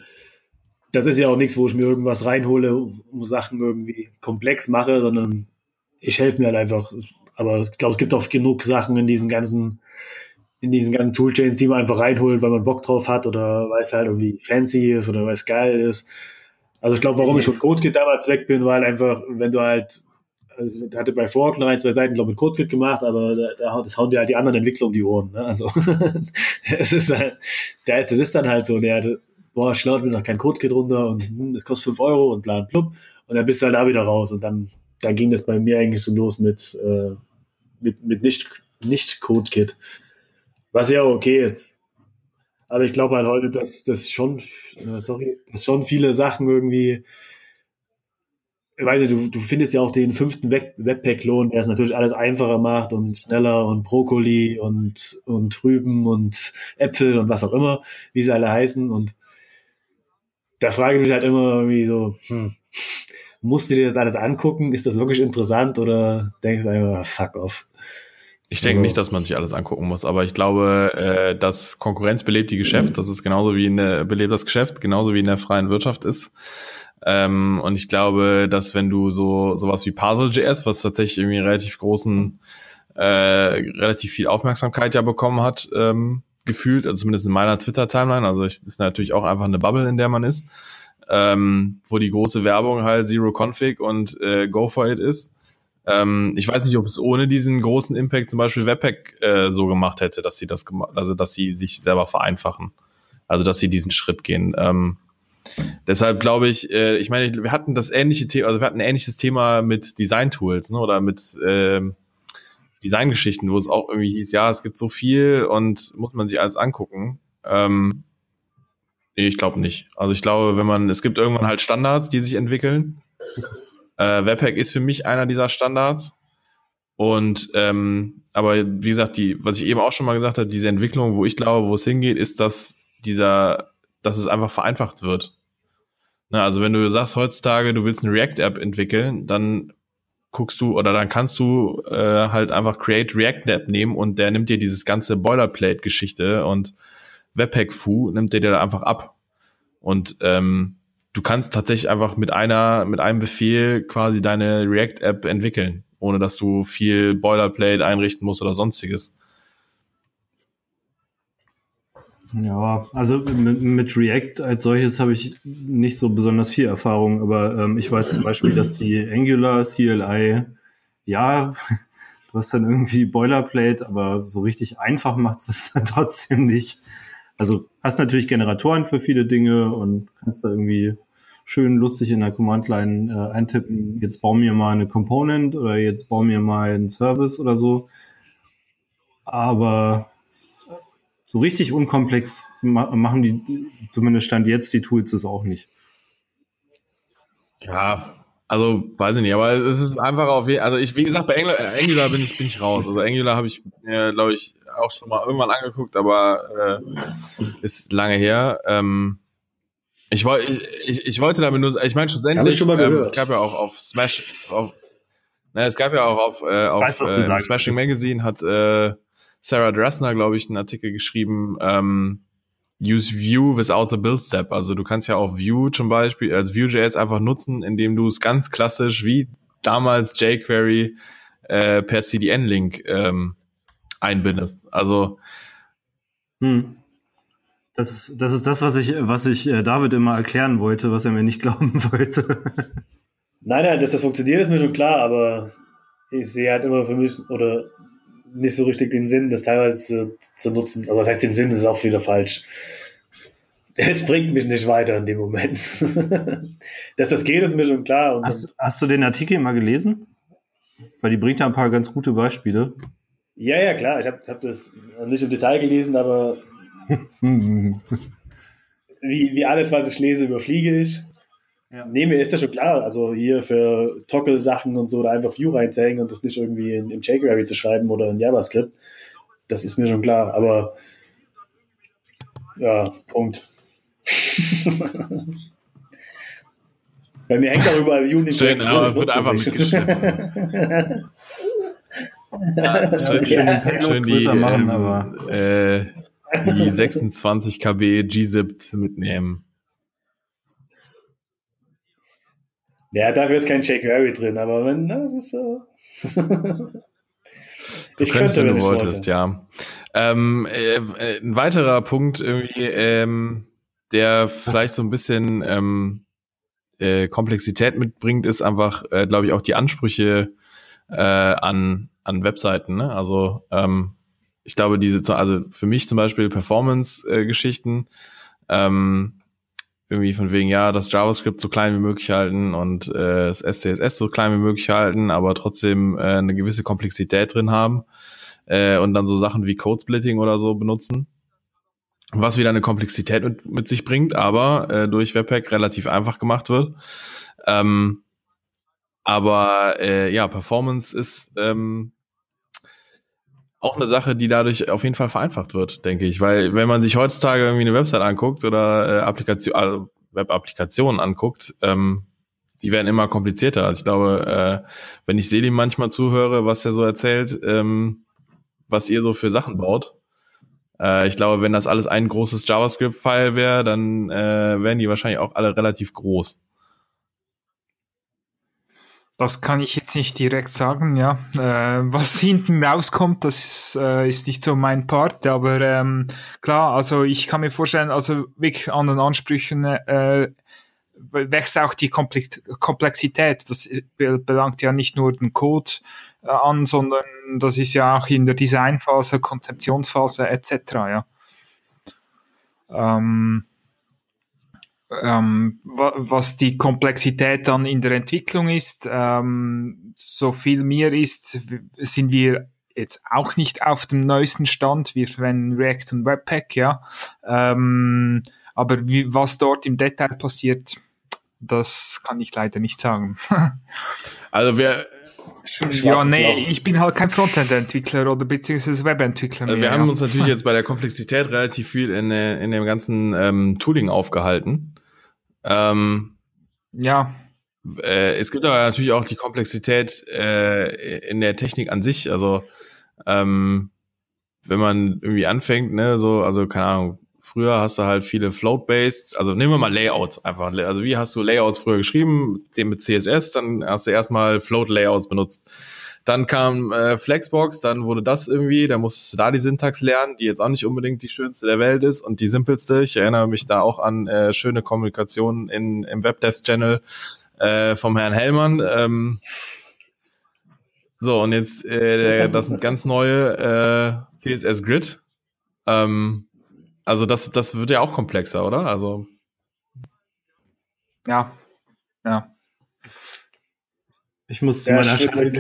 das ist ja auch nichts, wo ich mir irgendwas reinhole, um Sachen irgendwie komplex mache, sondern ich helfe mir halt einfach. Aber ich glaube, es gibt auch genug Sachen in diesen ganzen, in diesen ganzen Toolchains, die man einfach reinholt, weil man Bock drauf hat oder weil es halt irgendwie fancy ist oder weil es geil ist. Also ich glaube, warum ich von CodeKit damals weg bin, weil einfach, wenn du halt, also hatte bei Fork noch ein, zwei Seiten, glaube ich, mit CodeKit gemacht, aber da, da, das hauen dir halt die anderen Entwickler um die Ohren. Ne? Also *laughs* es ist halt, das ist dann halt so, der, boah, ich lade mir noch kein CodeKit runter und hm, das kostet fünf Euro und bla und blub. Und dann bist du halt da wieder raus und dann da ging das bei mir eigentlich so los mit, äh, mit, mit nicht, nicht Code-Kit. Was ja okay ist. Aber ich glaube halt heute, dass das schon, äh, sorry, dass schon viele Sachen irgendwie, ich weiß nicht, du, du findest ja auch den fünften Webpack-Lohn, der es natürlich alles einfacher macht und schneller und Brokkoli und, und Rüben und Äpfel und was auch immer, wie sie alle heißen. Und da frage ich mich halt immer irgendwie so, hm, musst du dir das alles angucken? Ist das wirklich interessant oder denkst du einfach, fuck off? Ich denke also, nicht, dass man sich alles angucken muss, aber ich glaube, äh, dass Konkurrenz belebt die Geschäft. Das ist genauso wie eine belebt das Geschäft, genauso wie in der freien Wirtschaft ist. Ähm, und ich glaube, dass wenn du so sowas wie Puzzle.js, was tatsächlich irgendwie relativ großen, äh, relativ viel Aufmerksamkeit ja bekommen hat, ähm, gefühlt, also zumindest in meiner Twitter-Timeline, also ich, das ist natürlich auch einfach eine Bubble, in der man ist ähm, wo die große Werbung halt Zero Config und äh, Go for it ist. Ähm, ich weiß nicht, ob es ohne diesen großen Impact zum Beispiel Webpack äh, so gemacht hätte, dass sie das gemacht, also dass sie sich selber vereinfachen. Also dass sie diesen Schritt gehen. Ähm, deshalb glaube ich, äh, ich meine, wir hatten das ähnliche Thema, also wir hatten ein ähnliches Thema mit Design-Tools, ne, oder mit äh, Designgeschichten, wo es auch irgendwie hieß, ja, es gibt so viel und muss man sich alles angucken. Ähm, Nee, ich glaube nicht. Also ich glaube, wenn man, es gibt irgendwann halt Standards, die sich entwickeln. Äh, Webpack ist für mich einer dieser Standards. Und ähm, aber wie gesagt, die, was ich eben auch schon mal gesagt habe, diese Entwicklung, wo ich glaube, wo es hingeht, ist, dass dieser, dass es einfach vereinfacht wird. Na, also wenn du sagst heutzutage, du willst eine React-App entwickeln, dann guckst du oder dann kannst du äh, halt einfach Create React App nehmen und der nimmt dir dieses ganze Boilerplate-Geschichte und Webpack-Fu nimmt dir da einfach ab. Und ähm, du kannst tatsächlich einfach mit einer, mit einem Befehl quasi deine React-App entwickeln, ohne dass du viel Boilerplate einrichten musst oder sonstiges. Ja, also mit, mit React als solches habe ich nicht so besonders viel Erfahrung, aber ähm, ich weiß zum Beispiel, dass die Angular CLI, ja, *laughs* du hast dann irgendwie Boilerplate, aber so richtig einfach macht es dann *laughs* trotzdem nicht. Also hast natürlich Generatoren für viele Dinge und kannst da irgendwie schön lustig in der Command-Line äh, eintippen, jetzt bau mir mal eine Component oder jetzt bau mir mal einen Service oder so. Aber so richtig unkomplex machen die, zumindest stand jetzt die Tools es auch nicht. Ja, also weiß ich nicht, aber es ist einfach auf jeden also ich, wie gesagt, bei Angular, äh, Angular bin ich, bin ich raus. Also Angular habe ich, äh, glaube ich, auch schon mal irgendwann angeguckt, aber äh, ist lange her. Ähm, ich, wollte ich, ich, ich wollte damit nur, ich meine schlussendlich, ich schon mal ähm, es gab ja auch auf Smash, auf, ne, es gab ja auch auf, äh, auf Weiß, äh, Smashing. Magazine hat äh, Sarah Dressner, glaube ich, einen Artikel geschrieben, ähm, Use View without the build step. Also du kannst ja auch View zum Beispiel, als Vue.js einfach nutzen, indem du es ganz klassisch wie damals jQuery äh, per CDN-Link ähm, einbindest. Also Hm. Das, das ist das, was ich, was ich äh, David immer erklären wollte, was er mir nicht *laughs* glauben wollte. Nein, nein, dass das funktioniert, ist mir schon klar, aber ich sehe halt immer für mich oder nicht so richtig den Sinn, das teilweise zu, nutzen. Also das heißt, den Sinn ist auch wieder falsch. Es bringt mich nicht weiter in dem Moment. *laughs* Dass das geht, ist mir schon klar. Hast, hast du den Artikel mal gelesen? Weil die bringt da ein paar ganz gute Beispiele. ja, ja, klar. Ich habe hab das nicht im Detail gelesen, aber *laughs* wie, wie alles, was ich lese, überfliege ich. Ja. Nee, mir ist das schon klar. Also hier für Toggle-Sachen und so da einfach View reinzuhängen und das nicht irgendwie in, in jQuery zu schreiben oder in JavaScript, das ist mir schon klar. Aber ja, Punkt. *laughs* Bei mir hängt auch überall View nicht Schön, aber wird einfach nicht. mitgeschnitten. ja, schön, schön den schön, schön die, größer machen, ähm, aber- äh, die 26 KB gzipped mitnehmen. Ja, dafür ist kein jQuery drin, aber wenn, na, das ist so. Du ich könntest, könnte, wenn du wolltest, wollte. ja. Ähm, äh, äh, ein weiterer Punkt irgendwie, ähm, der vielleicht so ein bisschen ähm, äh, Komplexität mitbringt, ist einfach, äh, glaube ich, auch die Ansprüche äh, an, an Webseiten. Ne? Also ähm, ich glaube, diese, also für mich zum Beispiel Performance-Geschichten, ähm, irgendwie von wegen, ja, das JavaScript so klein wie möglich halten und äh, das SCSS so klein wie möglich halten, aber trotzdem äh, eine gewisse Komplexität drin haben äh, und dann so Sachen wie Code-Splitting oder so benutzen. Was wieder eine Komplexität mit, mit sich bringt, aber äh, durch Webpack relativ einfach gemacht wird. Ähm, aber äh, ja, Performance ist ähm, auch eine Sache, die dadurch auf jeden Fall vereinfacht wird, denke ich. Weil wenn man sich heutzutage irgendwie eine Website anguckt oder äh, Applikation, also Web-Applikationen anguckt, ähm, die werden immer komplizierter. Also ich glaube, äh, wenn ich Selim manchmal zuhöre, was er so erzählt, ähm, was ihr so für Sachen baut, äh, ich glaube, wenn das alles ein großes JavaScript-File wäre, dann äh, wären die wahrscheinlich auch alle relativ groß. Das kann ich jetzt nicht direkt sagen, ja. Äh, was *laughs* hinten rauskommt, das ist, äh, ist nicht so mein Part, aber ähm, klar, also ich kann mir vorstellen, also wirklich an den Ansprüchen äh, wächst auch die Komplex Komplexität. Das be belangt ja nicht nur den Code äh, an, sondern das ist ja auch in der Designphase, Konzeptionsphase etc. Ja. Ähm, ähm, wa was die Komplexität dann in der Entwicklung ist, ähm, so viel mir ist, sind wir jetzt auch nicht auf dem neuesten Stand. Wir verwenden React und Webpack, ja. Ähm, aber wie, was dort im Detail passiert, das kann ich leider nicht sagen. *laughs* Also wir, ja, nee, Loch. ich bin halt kein Frontend-Entwickler oder beziehungsweise Webentwickler mehr. Wir haben uns natürlich jetzt bei der Komplexität relativ viel in, in dem ganzen ähm, Tooling aufgehalten. Ähm, ja. Äh, es gibt aber natürlich auch die Komplexität äh, in der Technik an sich. Also ähm, wenn man irgendwie anfängt, ne, so, also keine Ahnung, früher hast du halt viele Float-based, also nehmen wir mal Layout einfach. Also wie hast du Layouts früher geschrieben? Den mit CSS, dann hast du erstmal Float-Layouts benutzt. Dann kam äh, Flexbox, dann wurde das irgendwie, da musstest du da die Syntax lernen, die jetzt auch nicht unbedingt die schönste der Welt ist und die simpelste. Ich erinnere mich da auch an äh, schöne Kommunikation in, im Webdev-Channel äh, vom Herrn Hellmann. Ähm, so, und jetzt äh, das ganz neue äh, CSS Grid. Ähm, also das, das wird ja auch komplexer, oder? Also. Ja. Ja. Ich muss zu meiner Schande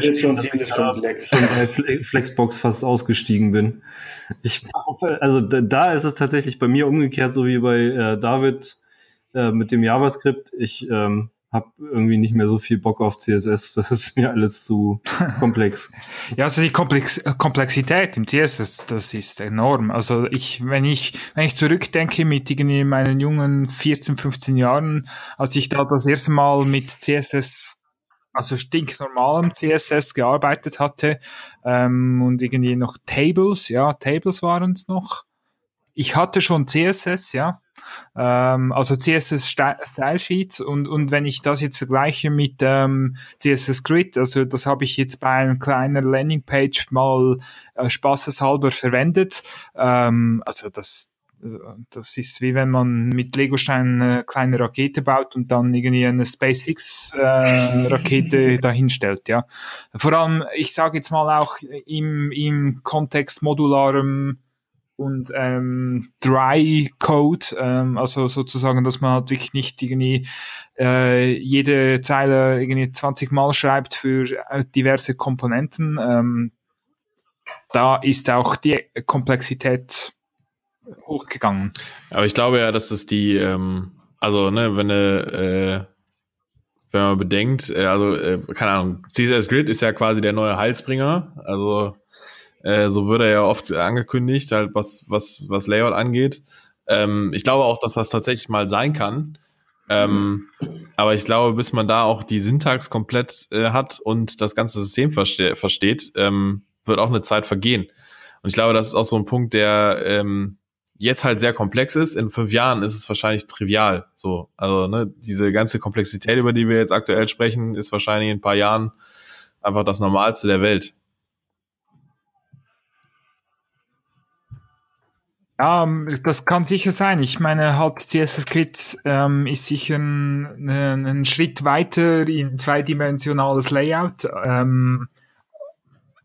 komplex. bei Flexbox fast ausgestiegen bin. Ich, also da ist es tatsächlich bei mir umgekehrt, so wie bei äh, David äh, mit dem JavaScript. Ich ähm, habe irgendwie nicht mehr so viel Bock auf CSS. *laughs* Das ist mir alles zu komplex. *laughs* ja, also die Komplex Komplexität im CSS, das ist enorm. Also ich, wenn ich, wenn ich zurückdenke mit irgendwie meinen jungen 14, 15 Jahren, als ich da das erste Mal mit CSS, also stinknormalem CSS gearbeitet hatte, ähm, und irgendwie noch Tables, ja, Tables waren es noch. Ich hatte schon CSS, ja, ähm, also CSS Style Sheets und, und wenn ich das jetzt vergleiche mit ähm, CSS Grid, also das habe ich jetzt bei einer kleinen Landingpage mal äh, spaßeshalber verwendet. Ähm, also das, das ist wie wenn man mit Legosteinen eine kleine Rakete baut und dann irgendwie eine SpaceX äh, *laughs* dahinstellt, ja. Vor allem, ich sage jetzt mal auch im, im Kontext modularem und ähm, Dry Code, ähm, also sozusagen, dass man halt wirklich nicht irgendwie äh, jede Zeile irgendwie 20 Mal schreibt für äh, diverse Komponenten. Ähm, da ist auch die Komplexität hochgegangen. Aber ich glaube ja, dass das die, ähm, also ne, wenn äh, wenn man bedenkt, äh, also äh, keine Ahnung, CSS Grid ist ja quasi der neue Heilsbringer, also äh, so wird er ja oft angekündigt, halt was, was, was Layout angeht. Ähm, ich glaube auch, dass das tatsächlich mal sein kann. Ähm, aber ich glaube, bis man da auch die Syntax komplett äh, hat und das ganze System verste versteht, ähm, wird auch eine Zeit vergehen. Und ich glaube, das ist auch so ein Punkt, der ähm, jetzt halt sehr komplex ist. In fünf Jahren ist es wahrscheinlich trivial. So, also ne, diese ganze Komplexität, über die wir jetzt aktuell sprechen, ist wahrscheinlich in ein paar Jahren einfach das Normalste der Welt. Ja, ähm, das kann sicher sein. Ich meine, halt CSS Grid ähm, ist sicher ein, ein, Schritt weiter in zweidimensionales Layout. Ähm,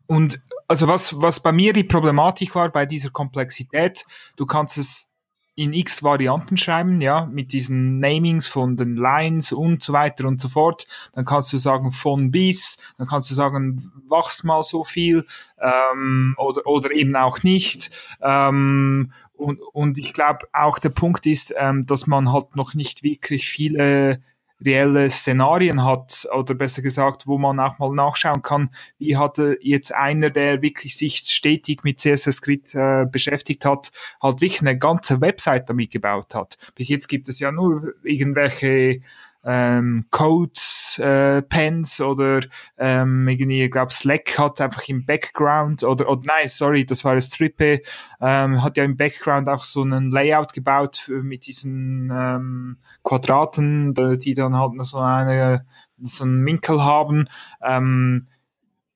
und also was, was bei mir die Problematik war bei dieser Komplexität, du kannst es in x Varianten schreiben, ja, mit diesen Namings von den Lines und so weiter und so fort. Dann kannst du sagen von bis, dann kannst du sagen, wachs mal so viel ähm, oder, oder eben auch nicht. Ähm, und, und ich glaube auch der Punkt ist, ähm, dass man halt noch nicht wirklich viele reelle Szenarien hat oder besser gesagt, wo man auch mal nachschauen kann, wie hatte jetzt einer, der wirklich sich stetig mit CSS Grid äh, beschäftigt hat, halt wirklich eine ganze Website damit gebaut hat. Bis jetzt gibt es ja nur irgendwelche ähm, Codes, äh, Pens oder ähm, irgendwie, ich glaube, Slack hat einfach im Background oder, oder nein, sorry, das war Strippe, ähm, hat ja im Background auch so einen Layout gebaut für, mit diesen ähm, Quadraten, die dann halt so eine so einen Winkel haben. Ähm,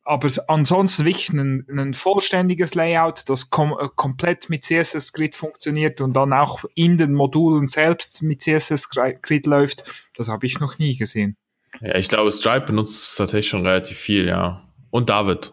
aber ansonsten wirklich ein, ein vollständiges Layout, das kom äh, komplett mit CSS Grid funktioniert und dann auch in den Modulen selbst mit CSS Grid läuft, das habe ich noch nie gesehen. Ja, ich glaube, Stripe benutzt es tatsächlich schon relativ viel, ja. Und David.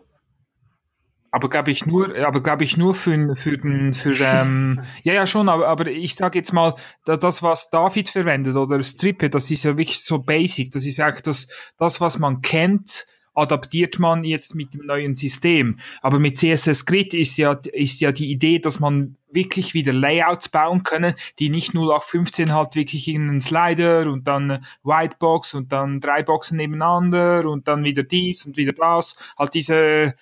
Aber glaube ich nur, aber glaube ich nur für, für den, für ähm, *laughs* ja ja schon, aber, aber ich sage jetzt mal, das was David verwendet oder Strippe, das ist ja wirklich so basic, das ist eigentlich das, das was man kennt adaptiert man jetzt mit dem neuen System. Aber mit CSS Grid ist ja, ist ja die Idee, dass man wirklich wieder Layouts bauen können, die nicht 0815 halt wirklich in einen Slider und dann Whitebox und dann drei Boxen nebeneinander und dann wieder dies und wieder das. Halt diese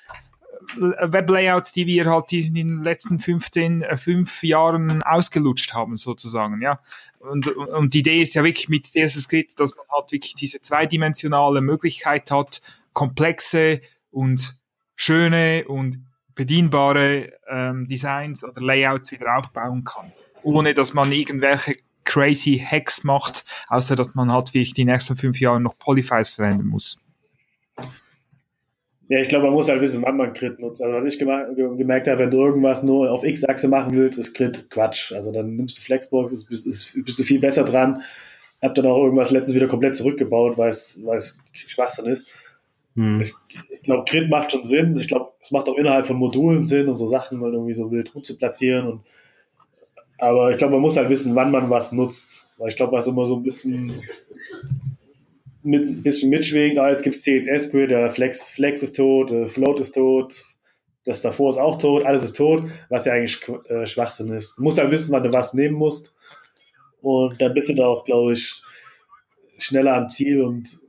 Weblayouts, die wir halt in den letzten 15, äh, fünf Jahren ausgelutscht haben, sozusagen, ja. Und, und die Idee ist ja wirklich mit CSS Grid, dass man halt wirklich diese zweidimensionale Möglichkeit hat, komplexe und schöne und bedienbare ähm, Designs oder Layouts wieder aufbauen kann, ohne dass man irgendwelche crazy Hacks macht, außer dass man halt wirklich die nächsten fünf Jahre noch Polyfiles verwenden muss. Ja, ich glaube, man muss halt wissen, wann man Grid nutzt. Also was ich gemerkt habe, wenn du irgendwas nur auf X-Achse machen willst, ist Grid Quatsch. Also dann nimmst du Flexbox, ist, ist, ist, bist du viel besser dran. Hab dann auch irgendwas letztens wieder komplett zurückgebaut, weil es Schwachsinn ist. Hm. Ich, ich glaube, Grid macht schon Sinn. Ich glaube, es macht auch innerhalb von Modulen Sinn und so Sachen dann irgendwie so wild zu platzieren. Und, aber ich glaube, man muss halt wissen, wann man was nutzt. Weil ich glaube, was immer so ein bisschen mit ein bisschen mitschwingt, ah, jetzt gibt es CSS-Grid, der Flex, Flex ist tot, äh, Float ist tot, das davor ist auch tot, alles ist tot, was ja eigentlich äh, Schwachsinn ist. Du musst halt wissen, wann du was nehmen musst. Und dann bist du da auch, glaube ich, schneller am Ziel und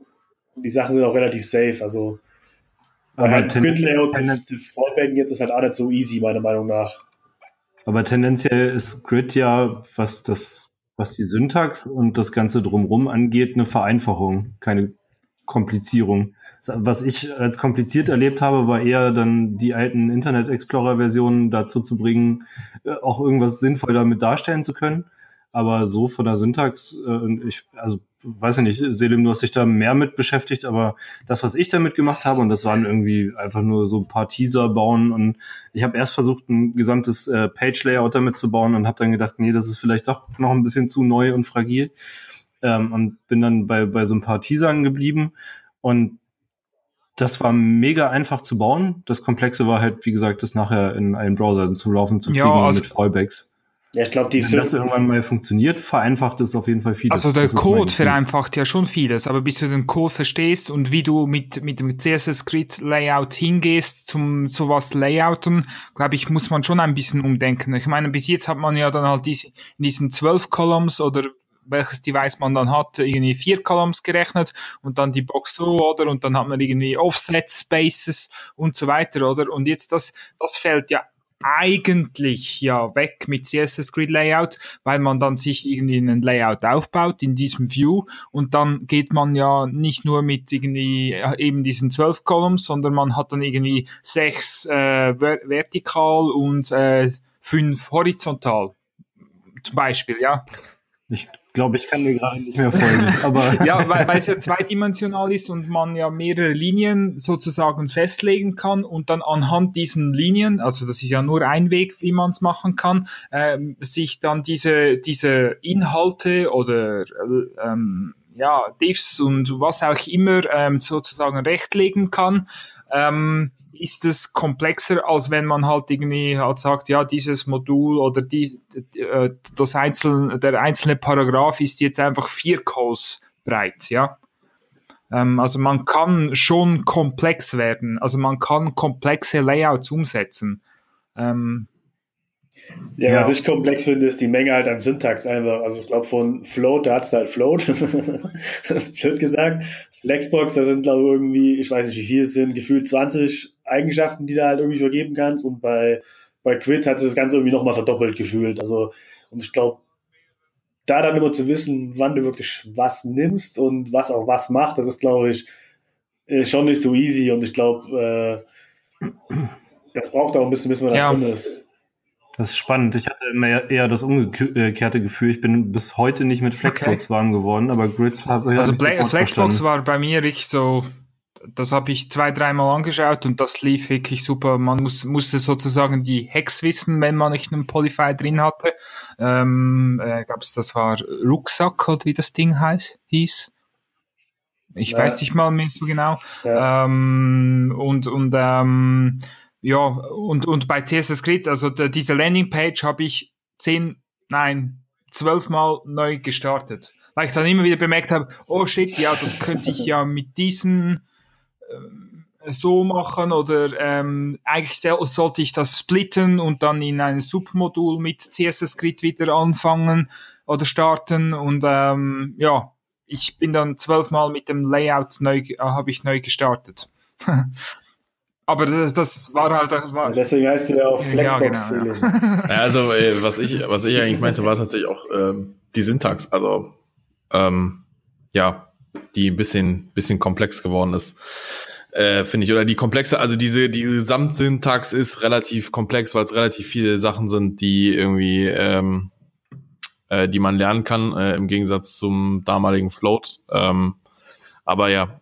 die Sachen sind auch relativ safe. Also aber halt Grid-Layout, Fallbacken jetzt ist halt auch nicht so easy, meiner Meinung nach. Aber tendenziell ist Grid ja, was das was die Syntax und das Ganze drumherum angeht, eine Vereinfachung, keine Komplizierung. Was ich als kompliziert erlebt habe, war eher dann die alten Internet Explorer Versionen dazu zu bringen, äh, auch irgendwas sinnvoll damit darstellen zu können. Aber so von der Syntax, äh, ich, also weiß ich nicht, Selim, du hast dich da mehr mit beschäftigt, aber das, was ich damit gemacht habe, und das waren irgendwie einfach nur so ein paar Teaser bauen und ich habe erst versucht, ein gesamtes äh, Page-Layout damit zu bauen und habe dann gedacht, nee, das ist vielleicht doch noch ein bisschen zu neu und fragil ähm, und bin dann bei, bei so ein paar Teasern geblieben und das war mega einfach zu bauen. Das Komplexe war halt, wie gesagt, das nachher in einen Browser zu laufen zu kriegen ja, also, mit Fallbacks. Ja, ich glaube, die Wenn das irgendwann mal funktioniert, vereinfacht es auf jeden Fall vieles. Also der Code vereinfacht ja schon vieles, aber bis du den Code verstehst und wie du mit, mit dem CSS Grid Layout hingehst zum sowas Layouten, glaube ich, muss man schon ein bisschen umdenken. Ich meine, bis jetzt hat man ja dann halt diese, in diesen zwölf Columns oder welches Device man dann hat, irgendwie vier Columns gerechnet und dann die Box so, oder? Und dann hat man irgendwie Offset Spaces und so weiter, oder? Und jetzt das, das fällt ja eigentlich ja weg mit CSS Grid Layout, weil man dann sich irgendwie einen Layout aufbaut in diesem View und dann geht man ja nicht nur mit irgendwie eben diesen zwölf Columns, sondern man hat dann irgendwie sechs äh, vertikal und äh, fünf horizontal zum Beispiel, ja. Ich glaube, ich kann dir gerade nicht mehr folgen. *laughs* Aber ja, weil, weil es ja zweidimensional ist und man ja mehrere Linien sozusagen festlegen kann und dann anhand diesen Linien, also das ist ja nur ein Weg, wie man es machen kann, ähm, sich dann diese, diese Inhalte oder ähm, ja, Diffs und was auch immer ähm, sozusagen rechtlegen kann. Ähm, ist es komplexer, als wenn man halt irgendwie halt sagt, ja, dieses Modul oder die, äh, das einzelne, der einzelne Paragraph ist jetzt einfach vier Calls breit, ja. Ähm, also man kann schon komplex werden, also man kann komplexe Layouts umsetzen. Ähm, ja, ja, was ich komplex finde, ist die Menge halt an Syntax einfach. Also ich glaube von Float, da hat es halt Float. *laughs* das ist blöd gesagt. Flexbox, da sind glaube ich irgendwie, ich weiß nicht wie viel es sind, gefühlt 20 Eigenschaften, die du halt irgendwie vergeben kannst. Und bei, bei Quid hat es das Ganze irgendwie nochmal verdoppelt gefühlt. Also, und ich glaube, da dann immer zu wissen, wann du wirklich was nimmst und was auch was macht, das ist, glaube ich, äh, schon nicht so easy. Und ich glaube, äh, das braucht auch ein bisschen, bis man da ja. drin ist. Das ist spannend. Ich hatte immer eher das umgekehrte Gefühl. Ich bin bis heute nicht mit Flexbox okay. warm geworden, aber Grid habe ich Also Flexbox verstanden. war bei mir richtig so, das habe ich zwei, dreimal angeschaut und das lief wirklich super. Man muss, musste sozusagen die Hex wissen, wenn man nicht einen Polyfy drin hatte. Ähm, äh, gab's, das war Rucksack oder wie das Ding heißt, hieß. Ich ja. weiß nicht mal mehr so genau. Ja. Ähm, und und ähm, ja, und, und bei CSS Grid, also der, diese Landingpage habe ich zehn, nein, zwölfmal neu gestartet. Weil ich dann immer wieder bemerkt habe, oh shit, ja, das könnte ich ja mit diesen, ähm, so machen oder ähm, eigentlich sollte ich das splitten und dann in ein Submodul mit CSS Grid wieder anfangen oder starten und ähm, ja, ich bin dann zwölfmal mit dem Layout neu, äh, habe ich neu gestartet. *laughs* Aber das, das war halt. Das war, deswegen heißt sie ja auch Flexbox. Ja, genau, *laughs* ja. ja, also äh, was ich was ich eigentlich meinte, war tatsächlich auch ähm, die Syntax. Also ähm, ja, die ein bisschen bisschen komplex geworden ist. Äh, finde ich. Oder die komplexe, also diese, die Gesamtsyntax ist relativ komplex, weil es relativ viele Sachen sind, die irgendwie, ähm, äh, die man lernen kann, äh, im Gegensatz zum damaligen Float. Ähm, aber ja.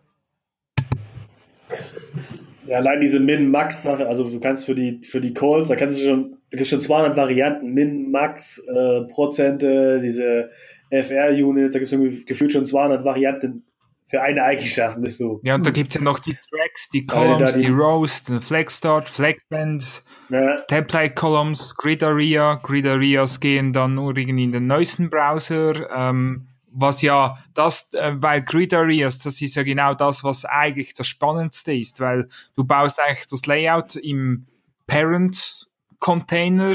Ja, allein diese Min-Max-Sache, also du kannst für die, für die Calls, da kannst du schon, da gibt schon 200 Varianten, Min, Max, äh, Prozente, diese FR-Unit, da gibt es gefühlt schon 200 Varianten für eine Eigenschaft, nicht so. Ja, und da gibt es ja noch die Tracks, die Columns, die, die Rows, den Flex Start, Flex Band, ja. Template Columns, Grid Area. Grid Areas gehen dann nur irgendwie in den neuesten Browser. Ähm, was ja das, äh, weil Grid Areas, das ist ja genau das, was eigentlich das Spannendste ist, weil du baust eigentlich das Layout im Parent Container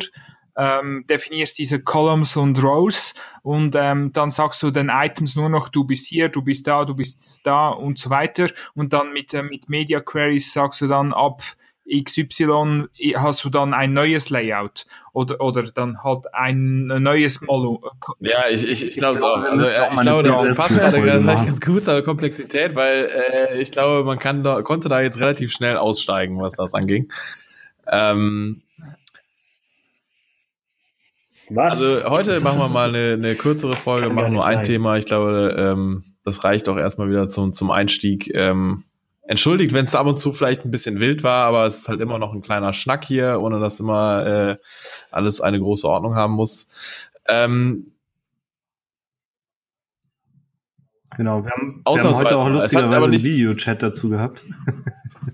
ähm, definierst diese Columns und Rows und ähm, dann sagst du den Items nur noch, du bist hier, du bist da, du bist da und so weiter. Und dann mit, äh, mit Media Queries sagst du dann ab XY hast du dann ein neues Layout oder, oder dann halt ein neues Molo. Ja, ich, ich, ich glaube es auch. Also, ich glaube, das passt gerade ganz gut zur Komplexität, weil äh, ich glaube, man kann da, konnte da jetzt relativ schnell aussteigen, was das anging. Ähm, was? Also heute *laughs* machen wir mal eine, eine kürzere Folge, machen nur ein sein. Thema. Ich glaube, ähm, das reicht auch erstmal wieder zum, zum Einstieg. Ähm, entschuldigt, wenn es ab und zu vielleicht ein bisschen wild war, aber es ist halt immer noch ein kleiner Schnack hier, ohne dass immer äh, alles eine große Ordnung haben muss. Ähm, genau, wir haben, wir haben heute auch lustigerweise einen Videochat dazu gehabt.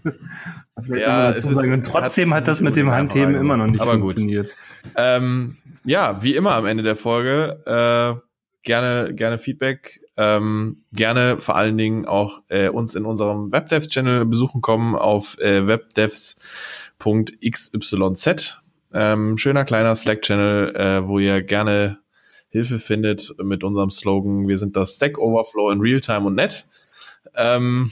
*laughs* ja, dazu sagen. Und trotzdem hat das mit dem Handheben immer noch nicht aber funktioniert. Ähm, ja, wie immer am Ende der Folge, äh, gerne, gerne Feedback, ähm, gerne vor allen Dingen auch äh, uns in unserem Webdevs-Channel besuchen kommen auf äh, webdevs.xyz. Ähm, schöner kleiner Slack-Channel, äh, wo ihr gerne Hilfe findet mit unserem Slogan, wir sind das Stack Overflow in Realtime und Net. Ähm,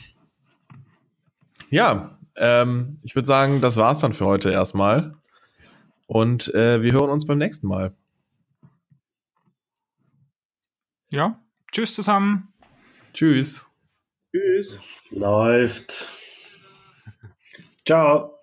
ja, ähm, ich würde sagen, das war's dann für heute erstmal. Und äh, wir hören uns beim nächsten Mal. Ja, tschüss zusammen. Tschüss. Tschüss. Läuft. Ciao.